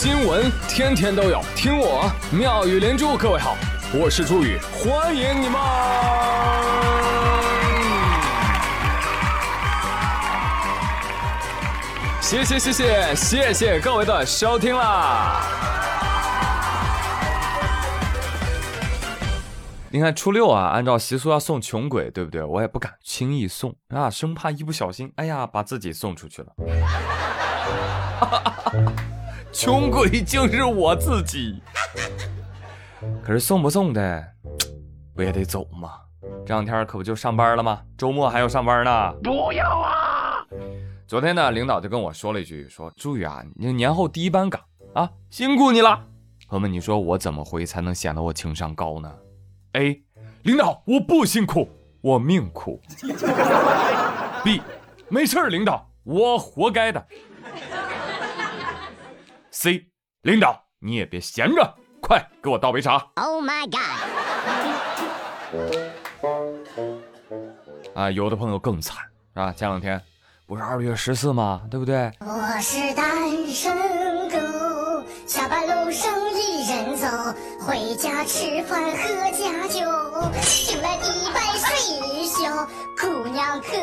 新闻天天都有，听我妙语连珠。各位好，我是朱宇，欢迎你们！谢谢谢谢谢谢各位的收听啦！你看初六啊，按照习俗要送穷鬼，对不对？我也不敢轻易送啊，生怕一不小心，哎呀，把自己送出去了。穷鬼竟是我自己，可是送不送的，不也得走吗？这两天可不就上班了吗？周末还要上班呢。不要啊！昨天呢，领导就跟我说了一句，说朱宇啊，你年后第一班岗啊，辛苦你了。朋友们，你说我怎么回才能显得我情商高呢？A，领导我不辛苦，我命苦。B，没事儿，领导我活该的。C，领导你也别闲着，快给我倒杯茶。Oh my god！啊，有的朋友更惨啊，前两天不是二月十四吗？对不对？我是单身狗，下班路上一人走，回家吃饭喝假酒，醒来一拜睡一宿，姑娘可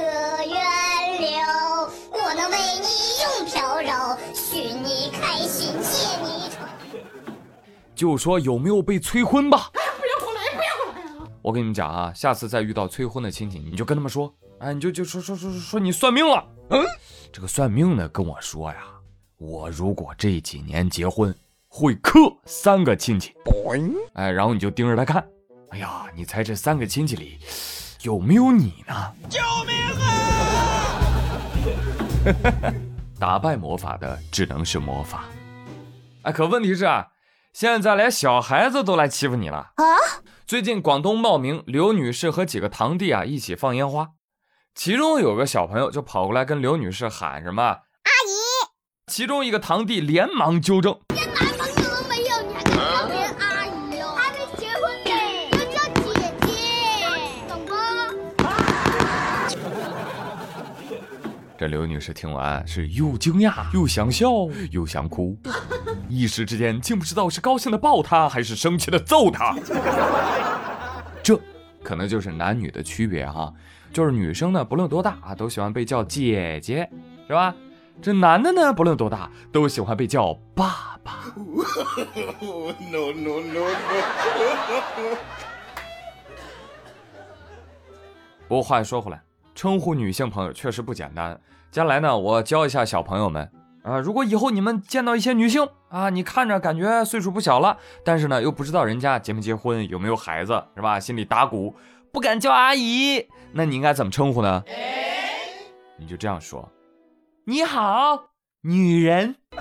就说有没有被催婚吧？哎不要过来，不要过来啊！我跟你们讲啊，下次再遇到催婚的亲戚，你就跟他们说，哎，你就就说说说说说你算命了。嗯，这个算命的跟我说呀，我如果这几年结婚，会克三个亲戚。哎，然后你就盯着他看，哎呀，你猜这三个亲戚里有没有你呢？救命啊！打败魔法的只能是魔法。哎，可问题是啊。现在连小孩子都来欺负你了啊！最近广东茂名，刘女士和几个堂弟啊一起放烟花，其中有个小朋友就跑过来跟刘女士喊什么阿姨，其中一个堂弟连忙纠正。这刘女士听完是又惊讶又想笑又想哭，一时之间竟不知道是高兴的抱她还是生气的揍她。这可能就是男女的区别哈，就是女生呢不论多大啊都喜欢被叫姐姐，是吧？这男的呢不论多大都喜欢被叫爸爸。No no no no。不过话又说回来。称呼女性朋友确实不简单。接下来呢，我教一下小朋友们啊，如果以后你们见到一些女性啊，你看着感觉岁数不小了，但是呢又不知道人家结没结婚，有没有孩子，是吧？心里打鼓，不敢叫阿姨，那你应该怎么称呼呢？你就这样说：“你好，女人。”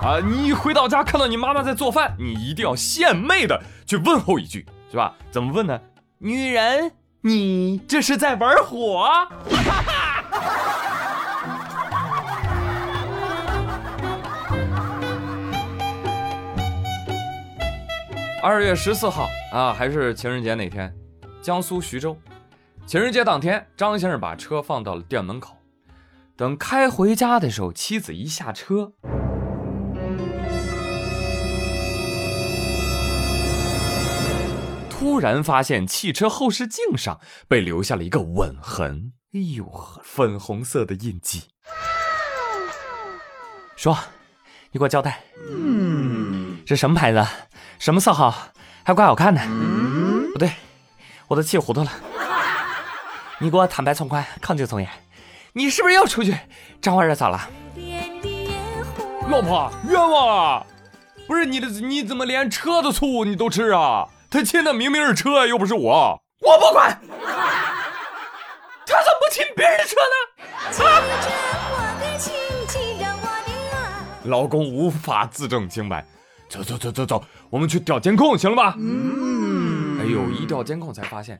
啊，你回到家看到你妈妈在做饭，你一定要献媚的去问候一句。是吧？怎么问呢？女人，你这是在玩火？二月十四号啊，还是情人节那天，江苏徐州，情人节当天，张先生把车放到了店门口，等开回家的时候，妻子一下车。突然发现汽车后视镜上被留下了一个吻痕，哎呦呵，粉红色的印记。说，你给我交代，嗯，这什么牌子？什么色号？还怪好看的？不对，我都气糊涂了。你给我坦白从宽，抗拒从严。你是不是又出去沾花惹草了？老婆，冤枉啊！不是你的，你怎么连车的醋你都吃啊？他亲的明明是车，又不是我，我不管。他怎么不亲别人的车呢？老公无法自证清白，走走走走走，我们去调监控，行了吧？嗯。哎呦，一调监控才发现，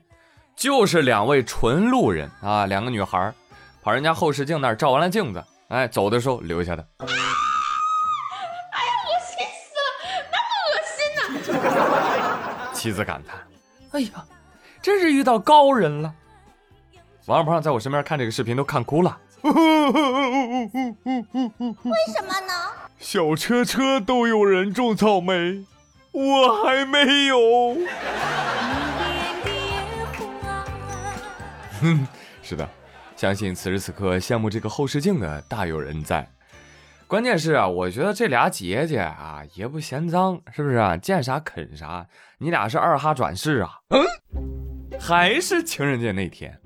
就是两位纯路人啊，两个女孩，跑人家后视镜那儿照完了镜子，哎，走的时候留下的。妻子感叹：“哎呀，真是遇到高人了。”王二胖在我身边看这个视频都看哭了。为什么呢？小车车都有人种草莓，我还没有。哼，是的，相信此时此刻羡慕这个后视镜的大有人在。关键是啊，我觉得这俩姐姐啊也不嫌脏，是不是啊？见啥啃啥。你俩是二哈转世啊？嗯，还是情人节那天，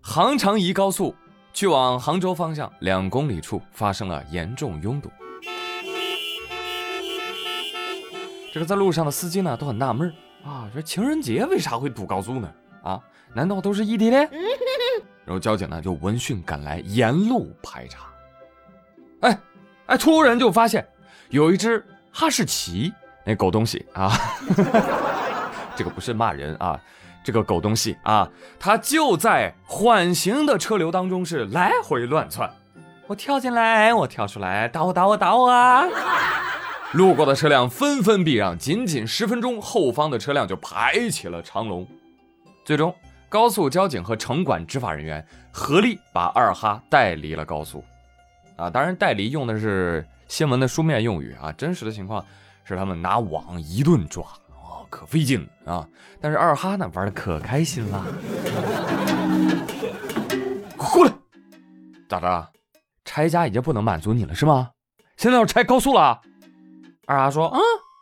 杭长宜高速去往杭州方向两公里处发生了严重拥堵。这个在路上的司机呢都很纳闷啊，这情人节为啥会堵高速呢？啊，难道都是异地恋？然后交警呢就闻讯赶来，沿路排查。哎。哎，突然就发现有一只哈士奇，那狗东西啊，这个不是骂人啊，这个狗东西啊，它就在缓行的车流当中是来回乱窜，我跳进来，我跳出来，打我打我打我啊！路过的车辆纷纷避让，仅仅十分钟，后方的车辆就排起了长龙。最终，高速交警和城管执法人员合力把二哈带离了高速。啊，当然，代理用的是新闻的书面用语啊，真实的情况是他们拿网一顿抓，哦，可费劲啊。但是二哈呢，玩的可开心了。过来，咋着？拆家已经不能满足你了是吗？现在要拆高速了？二哈说，嗯，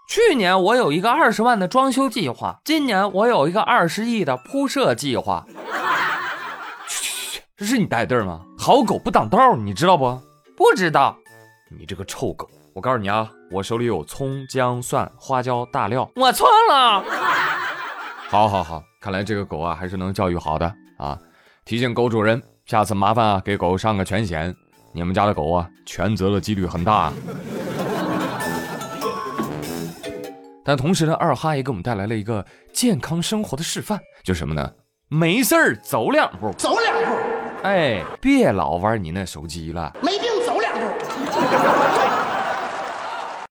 去年我有一个二十万的装修计划，今年我有一个二十亿的铺设计划。去去去，这是你带队吗？好狗不挡道，你知道不？不知道，你这个臭狗！我告诉你啊，我手里有葱、姜、蒜、花椒、大料。我错了。好，好，好，看来这个狗啊还是能教育好的啊。提醒狗主人，下次麻烦啊给狗上个全险。你们家的狗啊，全责的几率很大。但同时呢，二哈也给我们带来了一个健康生活的示范，就什么呢？没事儿走两步，走两步。哎，别老玩你那手机了。没病。はい。